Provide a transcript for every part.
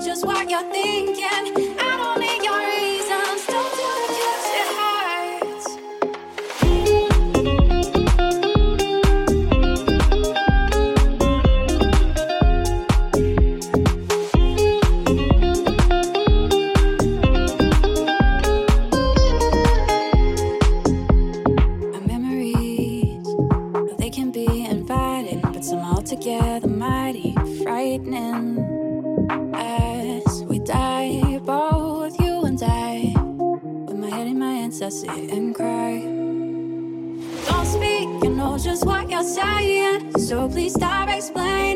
just what you're thinking. So please stop explaining.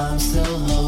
I'm still hoping,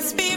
must be.